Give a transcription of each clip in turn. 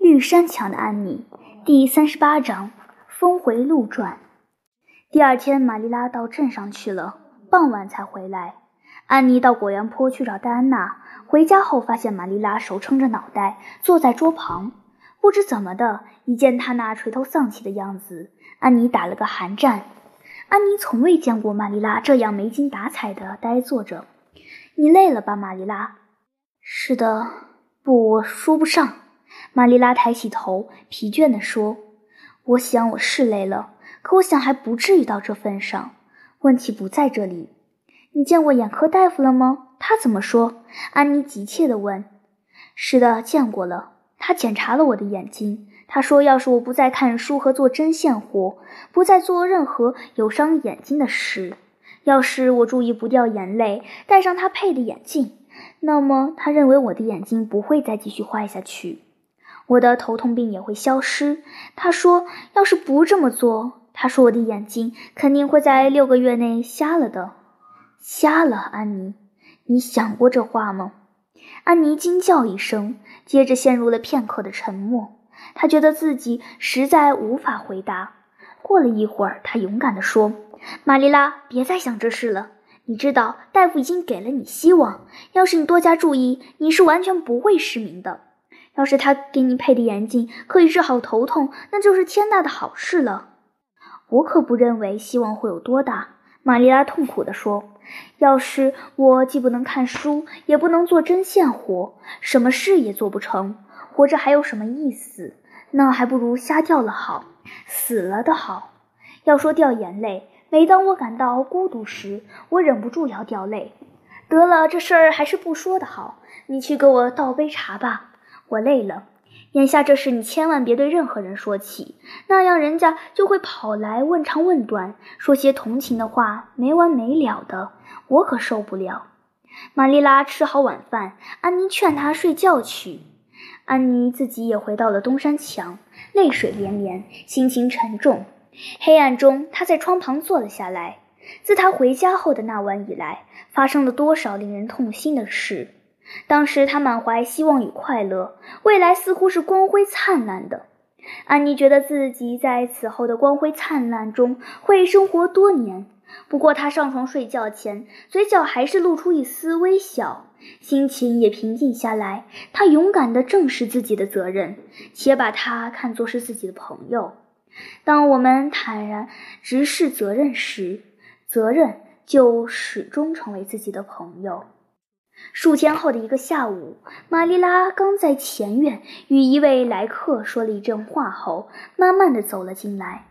绿山墙的安妮，第三十八章峰回路转。第二天，玛丽拉到镇上去了，傍晚才回来。安妮到果园坡去找戴安娜，回家后发现玛丽拉手撑着脑袋坐在桌旁，不知怎么的，一见她那垂头丧气的样子，安妮打了个寒战。安妮从未见过玛丽拉这样没精打采的呆坐着。你累了吧，玛丽拉？是的，不，我说不上。玛丽拉抬起头，疲倦地说：“我想我是累了，可我想还不至于到这份上。问题不在这里。你见过眼科大夫了吗？他怎么说？”安妮急切地问。“是的，见过了。他检查了我的眼睛。他说，要是我不再看书和做针线活，不再做任何有伤眼睛的事，要是我注意不掉眼泪，戴上他配的眼镜，那么他认为我的眼睛不会再继续坏下去。”我的头痛病也会消失。他说：“要是不这么做，他说我的眼睛肯定会在六个月内瞎了的。”瞎了，安妮，你想过这话吗？安妮惊叫一声，接着陷入了片刻的沉默。她觉得自己实在无法回答。过了一会儿，她勇敢地说：“玛丽拉，别再想这事了。你知道，大夫已经给了你希望。要是你多加注意，你是完全不会失明的。”要是他给你配的眼镜可以治好头痛，那就是天大的好事了。我可不认为希望会有多大。”玛丽拉痛苦地说，“要是我既不能看书，也不能做针线活，什么事也做不成，活着还有什么意思？那还不如瞎掉了好，死了的好。要说掉眼泪，每当我感到孤独时，我忍不住要掉泪。得了，这事儿还是不说的好。你去给我倒杯茶吧。”我累了，眼下这事你千万别对任何人说起，那样人家就会跑来问长问短，说些同情的话，没完没了的，我可受不了。玛丽拉吃好晚饭，安妮劝她睡觉去，安妮自己也回到了东山墙，泪水连连，心情沉重。黑暗中，她在窗旁坐了下来。自她回家后的那晚以来，发生了多少令人痛心的事？当时他满怀希望与快乐，未来似乎是光辉灿烂的。安妮觉得自己在此后的光辉灿烂中会生活多年。不过，她上床睡觉前，嘴角还是露出一丝微笑，心情也平静下来。她勇敢地正视自己的责任，且把他看作是自己的朋友。当我们坦然直视责任时，责任就始终成为自己的朋友。数天后的一个下午，玛丽拉刚在前院与一位来客说了一阵话后，慢慢的走了进来。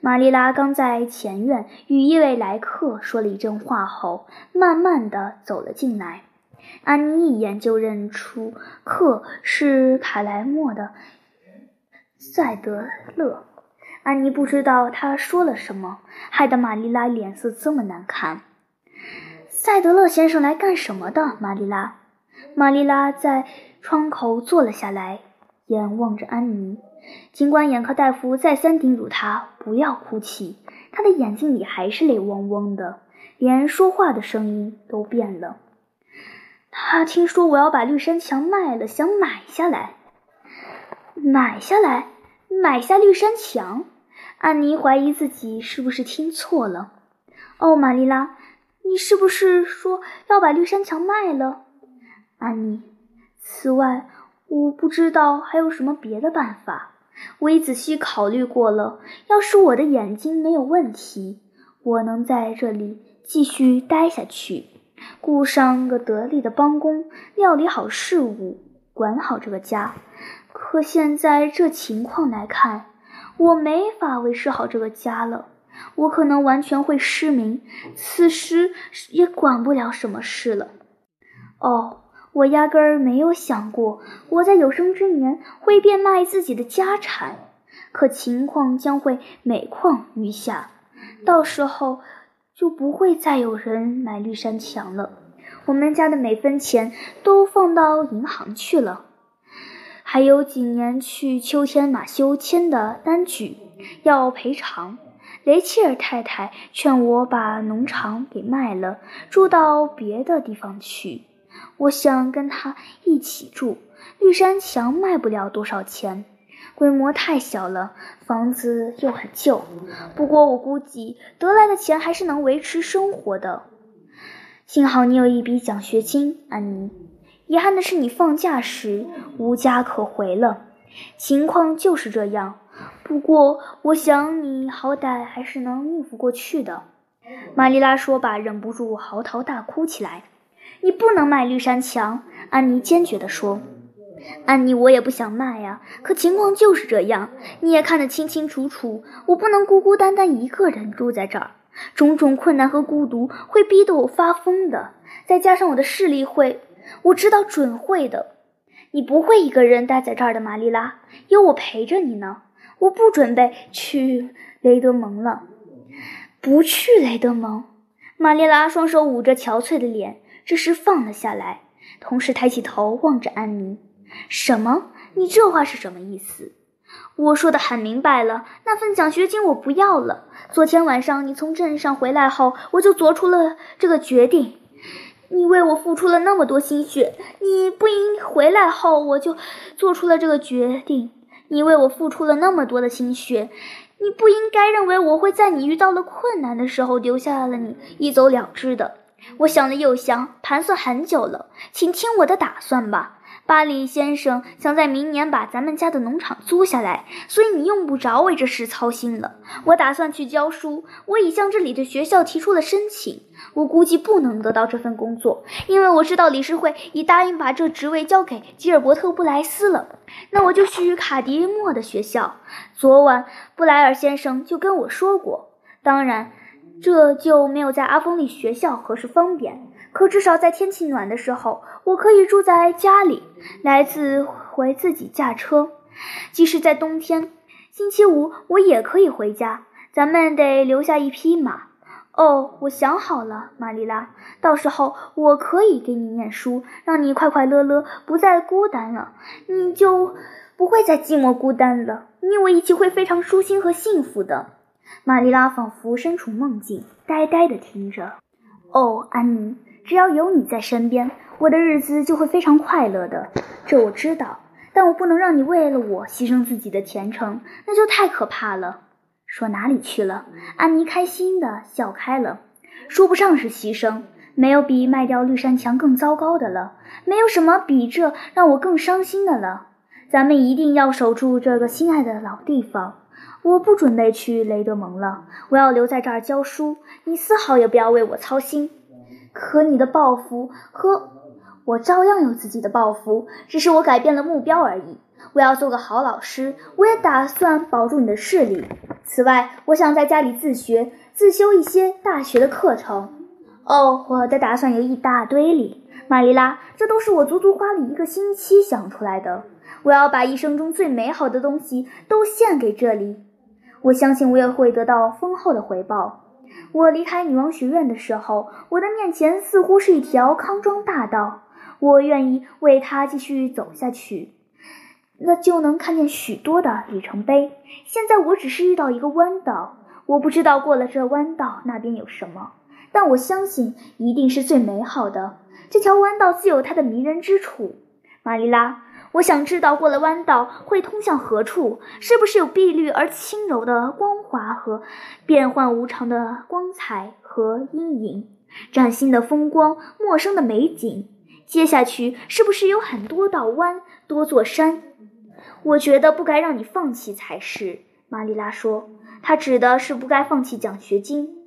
玛丽拉刚在前院与一位来客说了一阵话后，慢慢的走了进来。安妮一眼就认出客是卡莱莫的赛德勒。安妮不知道他说了什么，害得玛丽拉脸色这么难看。赛德勒先生来干什么的？玛丽拉，玛丽拉在窗口坐了下来，眼望着安妮。尽管眼科大夫再三叮嘱她不要哭泣，她的眼睛里还是泪汪汪的，连说话的声音都变了。他听说我要把绿山墙卖了，想买下来。买下来？买下绿山墙？安妮怀疑自己是不是听错了。哦，玛丽拉。你是不是说要把绿山墙卖了，安妮？此外，我不知道还有什么别的办法。我已仔细考虑过了。要是我的眼睛没有问题，我能在这里继续待下去，雇上个得力的帮工，料理好事务，管好这个家。可现在这情况来看，我没法维持好这个家了。我可能完全会失明，此时也管不了什么事了。哦，我压根儿没有想过我在有生之年会变卖自己的家产，可情况将会每况愈下，到时候就不会再有人买绿山墙了。我们家的每分钱都放到银行去了，还有几年去秋天马修签的单据要赔偿。雷切尔太太劝我把农场给卖了，住到别的地方去。我想跟他一起住。绿山墙卖不了多少钱，规模太小了，房子又很旧。不过我估计得来的钱还是能维持生活的。幸好你有一笔奖学金，安妮。遗憾的是，你放假时无家可回了。情况就是这样。不过，我想你好歹还是能应付过去的。玛丽拉说罢，忍不住嚎啕大哭起来。你不能卖绿山墙，安妮坚决地说。安妮，我也不想卖呀，可情况就是这样，你也看得清清楚楚。我不能孤孤单单一个人住在这儿，种种困难和孤独会逼得我发疯的。再加上我的视力会，我知道准会的。你不会一个人待在这儿的，玛丽拉，有我陪着你呢。我不准备去雷德蒙了，不去雷德蒙。玛丽拉双手捂着憔悴的脸，这时放了下来，同时抬起头望着安妮。什么？你这话是什么意思？我说的很明白了，那份奖学金我不要了。昨天晚上你从镇上回来后，我就做出了这个决定。你为我付出了那么多心血，你不应回来后我就做出了这个决定。你为我付出了那么多的心血，你不应该认为我会在你遇到了困难的时候丢下了你一走了之的。我想了又想，盘算很久了，请听我的打算吧。巴里先生想在明年把咱们家的农场租下来，所以你用不着为这事操心了。我打算去教书，我已向这里的学校提出了申请。我估计不能得到这份工作，因为我知道理事会已答应把这职位交给吉尔伯特·布莱斯了。那我就去卡迪莫的学校。昨晚布莱尔先生就跟我说过，当然，这就没有在阿峰利学校合适方便。可至少在天气暖的时候，我可以住在家里，来自回自己驾车。即使在冬天，星期五我也可以回家。咱们得留下一匹马。哦，我想好了，玛丽拉，到时候我可以给你念书，让你快快乐乐，不再孤单了。你就不会再寂寞孤单了。你我一起会非常舒心和幸福的。玛丽拉仿佛身处梦境，呆呆地听着。哦，安妮。只要有你在身边，我的日子就会非常快乐的。这我知道，但我不能让你为了我牺牲自己的前程，那就太可怕了。说哪里去了？安妮开心的笑开了。说不上是牺牲，没有比卖掉绿山墙更糟糕的了，没有什么比这让我更伤心的了。咱们一定要守住这个心爱的老地方。我不准备去雷德蒙了，我要留在这儿教书。你丝毫也不要为我操心。可你的抱负和我照样有自己的抱负，只是我改变了目标而已。我要做个好老师，我也打算保住你的视力。此外，我想在家里自学、自修一些大学的课程。哦，我的打算有一大堆哩，玛丽拉，这都是我足足花了一个星期想出来的。我要把一生中最美好的东西都献给这里，我相信我也会得到丰厚的回报。我离开女王学院的时候，我的面前似乎是一条康庄大道，我愿意为它继续走下去，那就能看见许多的里程碑。现在我只是遇到一个弯道，我不知道过了这弯道那边有什么，但我相信一定是最美好的。这条弯道自有它的迷人之处，玛丽拉。我想知道过了弯道会通向何处？是不是有碧绿而轻柔的光华和变幻无常的光彩和阴影？崭新的风光，陌生的美景。接下去是不是有很多道弯，多座山？我觉得不该让你放弃才是。玛丽拉说，她指的是不该放弃奖学金。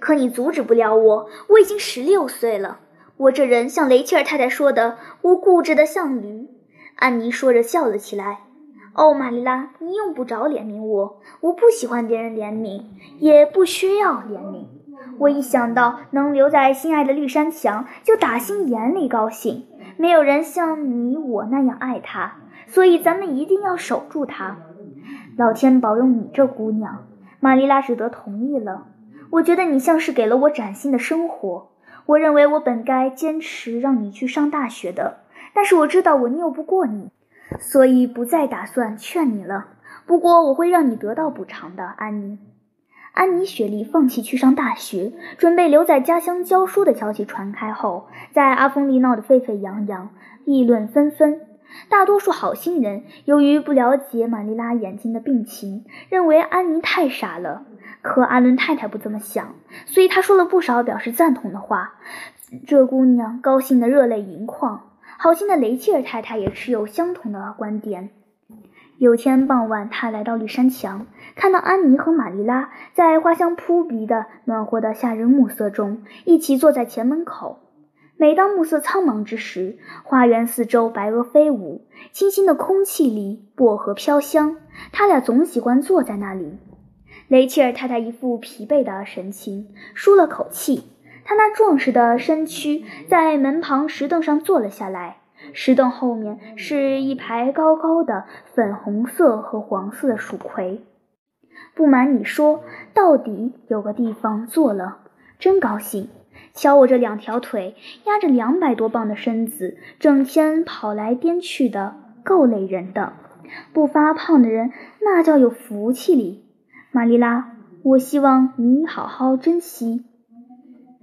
可你阻止不了我，我已经十六岁了。我这人像雷切尔太太说的，我固执的像驴。安妮说着笑了起来。“哦，玛丽拉，你用不着怜悯我，我不喜欢别人怜悯，也不需要怜悯。我一想到能留在心爱的绿山墙，就打心眼里高兴。没有人像你我那样爱他，所以咱们一定要守住他。老天保佑你这姑娘。”玛丽拉只得同意了。我觉得你像是给了我崭新的生活。我认为我本该坚持让你去上大学的。但是我知道我拗不过你，所以不再打算劝你了。不过我会让你得到补偿的，安妮。安妮雪莉放弃去上大学，准备留在家乡教书的消息传开后，在阿峰利闹得沸沸扬扬，议论纷纷。大多数好心人由于不了解玛丽拉眼睛的病情，认为安妮太傻了。可阿伦太太不这么想，所以她说了不少表示赞同的话。这姑娘高兴得热泪盈眶。好心的雷切尔太太也持有相同的观点。有天傍晚，她来到绿山墙，看到安妮和玛丽拉在花香扑鼻的暖和的夏日暮色中一起坐在前门口。每当暮色苍茫之时，花园四周白鹅飞舞，清新的空气里薄荷飘香。他俩总喜欢坐在那里。雷切尔太太一副疲惫的神情，舒了口气。他那壮实的身躯在门旁石凳上坐了下来。石凳后面是一排高高的粉红色和黄色的蜀葵。不瞒你说，到底有个地方坐了，真高兴。瞧我这两条腿，压着两百多磅的身子，整天跑来颠去的，够累人的。不发胖的人，那叫有福气哩。玛丽拉，我希望你好好珍惜。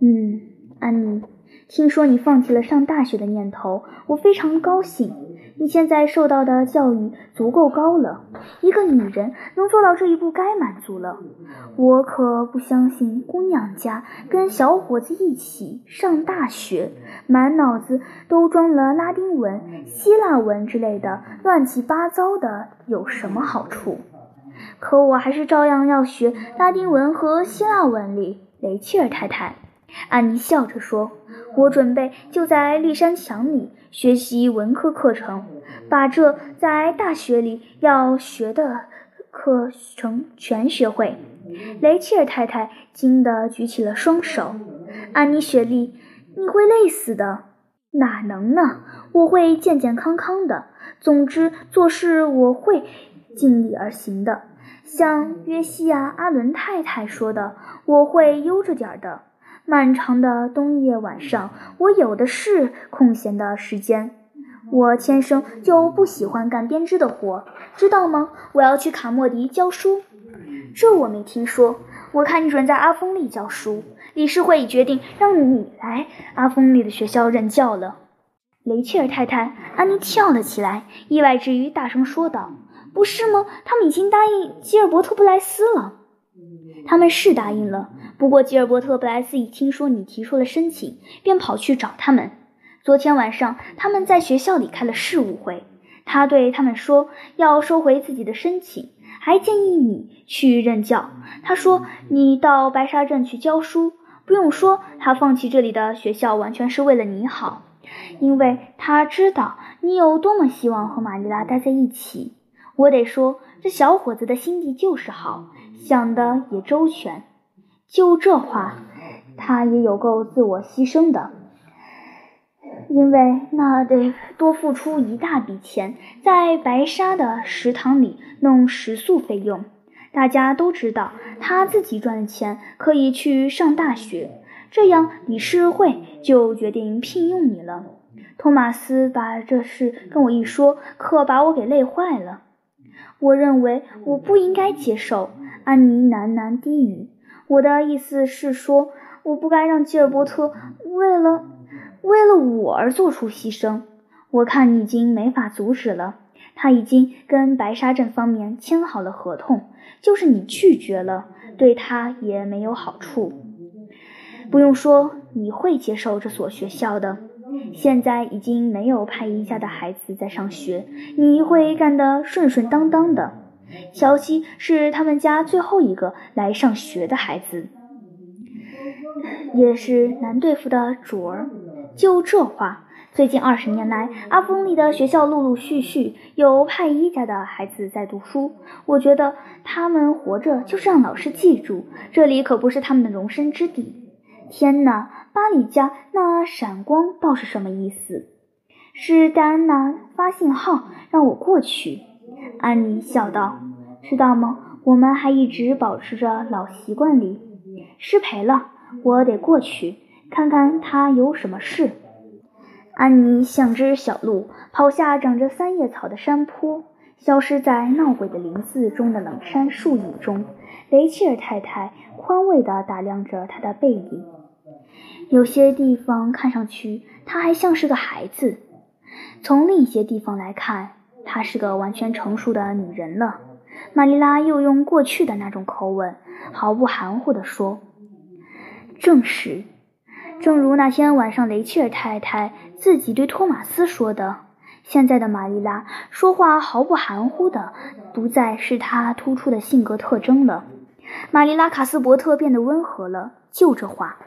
嗯，安妮。听说你放弃了上大学的念头，我非常高兴。你现在受到的教育足够高了，一个女人能做到这一步该满足了。我可不相信姑娘家跟小伙子一起上大学，满脑子都装了拉丁文、希腊文之类的乱七八糟的有什么好处？可我还是照样要学拉丁文和希腊文里，雷切尔太太。安妮笑着说。我准备就在立山墙里学习文科课程，把这在大学里要学的课程全学会。雷切尔太太惊得举起了双手。安妮·雪莉，你会累死的。哪能呢？我会健健康康的。总之，做事我会尽力而行的。像约西亚·阿伦太太说的，我会悠着点儿的。漫长的冬夜晚上，我有的是空闲的时间。我天生就不喜欢干编织的活，知道吗？我要去卡莫迪教书。这我没听说。我看你准在阿峰利教书。理事会已决定让你来阿峰利的学校任教了。雷切尔太太，安妮跳了起来，意外之余大声说道：“不是吗？他们已经答应吉尔伯特·布莱斯了。他们是答应了。”不过，吉尔伯特·布莱斯一听说你提出了申请，便跑去找他们。昨天晚上，他们在学校里开了事务会。他对他们说要收回自己的申请，还建议你去任教。他说你到白沙镇去教书。不用说，他放弃这里的学校完全是为了你好，因为他知道你有多么希望和玛丽拉待在一起。我得说，这小伙子的心地就是好，想的也周全。就这话，他也有够自我牺牲的，因为那得多付出一大笔钱，在白沙的食堂里弄食宿费用。大家都知道，他自己赚的钱可以去上大学，这样理事会就决定聘用你了。托马斯把这事跟我一说，可把我给累坏了。我认为我不应该接受。安妮喃喃低语。我的意思是说，我不该让吉尔伯特为了为了我而做出牺牲。我看你已经没法阻止了。他已经跟白沙镇方面签好了合同，就是你拒绝了，对他也没有好处。不用说，你会接受这所学校的。现在已经没有派一家的孩子在上学，你会干得顺顺当当的。乔西是他们家最后一个来上学的孩子，也是难对付的主儿。就这话，最近二十年来，阿峰利的学校陆陆续续有派伊家的孩子在读书。我觉得他们活着就是让老师记住，这里可不是他们的容身之地。天哪，巴里家那闪光倒是什么意思？是戴安娜发信号让我过去。安妮笑道：“知道吗？我们还一直保持着老习惯里。失陪了，我得过去看看他有什么事。”安妮像只小鹿，跑下长着三叶草的山坡，消失在闹鬼的林子中的冷杉树影中。雷切尔太太宽慰地打量着他的背影，有些地方看上去他还像是个孩子。从另一些地方来看，她是个完全成熟的女人了。玛丽拉又用过去的那种口吻，毫不含糊地说：“正是，正如那天晚上雷切尔太太自己对托马斯说的。现在的玛丽拉说话毫不含糊的，不再是她突出的性格特征了。玛丽拉·卡斯伯特变得温和了。就这话。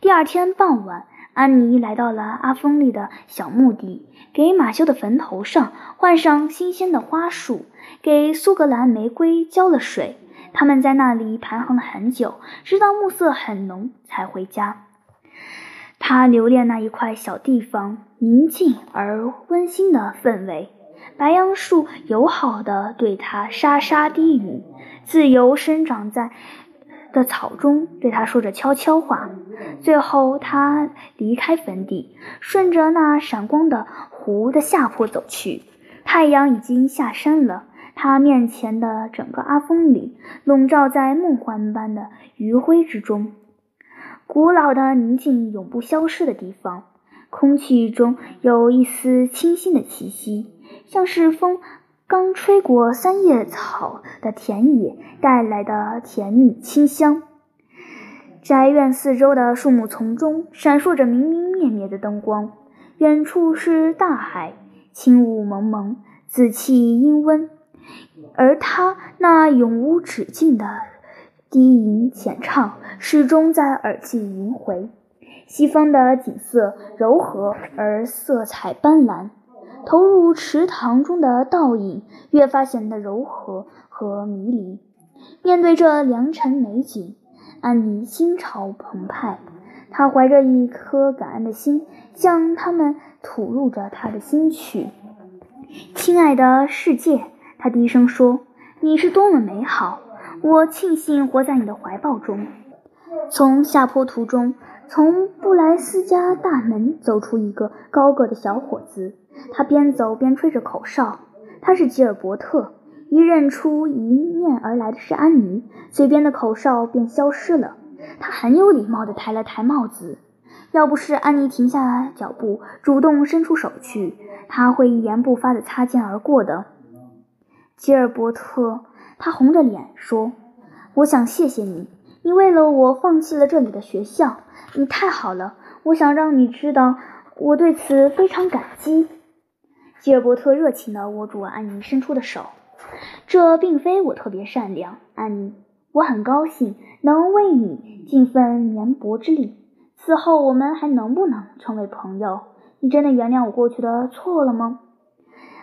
第二天傍晚。”安妮来到了阿峰利的小墓地，给马修的坟头上换上新鲜的花束，给苏格兰玫瑰浇了水。他们在那里盘桓了很久，直到暮色很浓才回家。他留恋那一块小地方宁静而温馨的氛围。白杨树友好地对他沙沙低语，自由生长在。的草中对他说着悄悄话，最后他离开坟地，顺着那闪光的湖的下坡走去。太阳已经下山了，他面前的整个阿峰里笼罩在梦幻般的余晖之中，古老的宁静永不消失的地方。空气中有一丝清新的气息，像是风。刚吹过三叶草的田野带来的甜蜜清香，宅院四周的树木丛中闪烁着明明灭灭的灯光，远处是大海，轻雾蒙蒙，紫气氤氲，而他那永无止境的低吟浅唱始终在耳际萦回。西方的景色柔和而色彩斑斓。投入池塘中的倒影越发显得柔和和迷离。面对这良辰美景，安妮心潮澎湃。她怀着一颗感恩的心，向他们吐露着她的心曲。亲爱的世界，她低声说：“你是多么美好！我庆幸活在你的怀抱中。”从下坡途中，从布莱斯家大门走出一个高个的小伙子。他边走边吹着口哨，他是吉尔伯特。一认出迎面而来的是安妮，嘴边的口哨便消失了。他很有礼貌地抬了抬帽子。要不是安妮停下脚步，主动伸出手去，他会一言不发地擦肩而过的。吉尔伯特，他红着脸说：“我想谢谢你，你为了我放弃了这里的学校，你太好了。我想让你知道，我对此非常感激。”吉尔伯特热情地握住安妮伸出的手。这并非我特别善良，安妮。我很高兴能为你尽份绵薄之力。此后我们还能不能成为朋友？你真的原谅我过去的错了吗？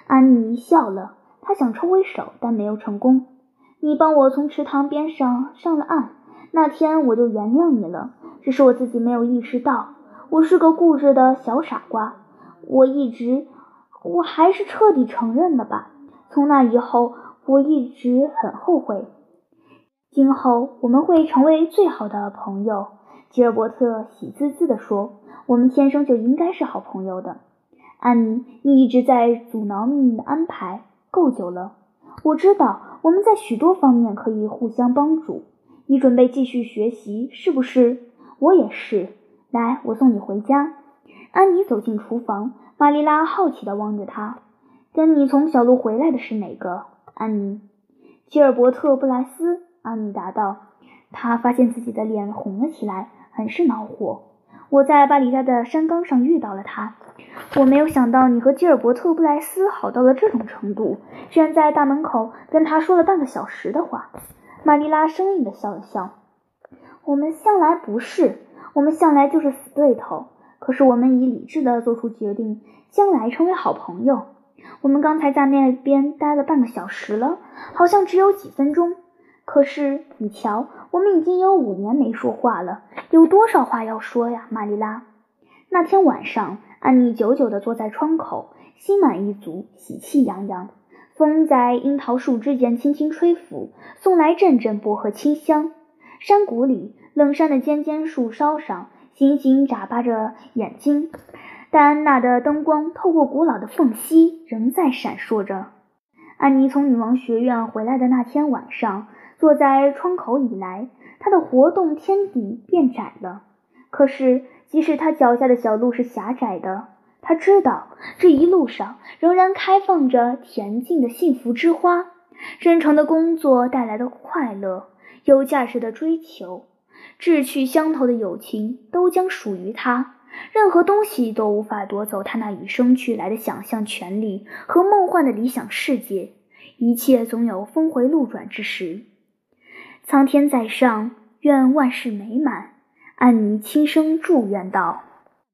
安妮笑了。她想抽回手，但没有成功。你帮我从池塘边上上了岸，那天我就原谅你了。只是我自己没有意识到，我是个固执的小傻瓜。我一直。我还是彻底承认了吧。从那以后，我一直很后悔。今后我们会成为最好的朋友。”吉尔伯特喜滋滋地说，“我们天生就应该是好朋友的。”安妮，你一直在阻挠命运的安排，够久了。我知道我们在许多方面可以互相帮助。你准备继续学习，是不是？我也是。来，我送你回家。安妮走进厨房。玛丽拉好奇地望着她，跟你从小路回来的是哪个？安妮，吉尔伯特·布莱斯。安妮答道。他发现自己的脸红了起来，很是恼火。我在巴黎家的山岗上遇到了他。我没有想到你和吉尔伯特·布莱斯好到了这种程度，居然在大门口跟他说了半个小时的话。玛丽拉生硬地笑了笑。我们向来不是，我们向来就是死对头。可是我们已理智地做出决定，将来成为好朋友。我们刚才在那边待了半个小时了，好像只有几分钟。可是你瞧，我们已经有五年没说话了，有多少话要说呀，玛丽拉？那天晚上，安妮久久地坐在窗口，心满意足，喜气洋洋。风在樱桃树枝间轻轻吹拂，送来阵阵薄荷清香。山谷里，冷杉的尖尖树梢上。星星眨巴着眼睛，戴安娜的灯光透过古老的缝隙仍在闪烁着。安妮从女王学院回来的那天晚上，坐在窗口以来，她的活动天地变窄了。可是，即使她脚下的小路是狭窄的，他知道这一路上仍然开放着恬静的幸福之花，真诚的工作带来的快乐，有价值的追求，志趣相投的友情都将属于他。任何东西都无法夺走他那与生俱来的想象权利和梦幻的理想世界。一切总有峰回路转之时。苍天在上，愿万事美满。安妮轻声祝愿道。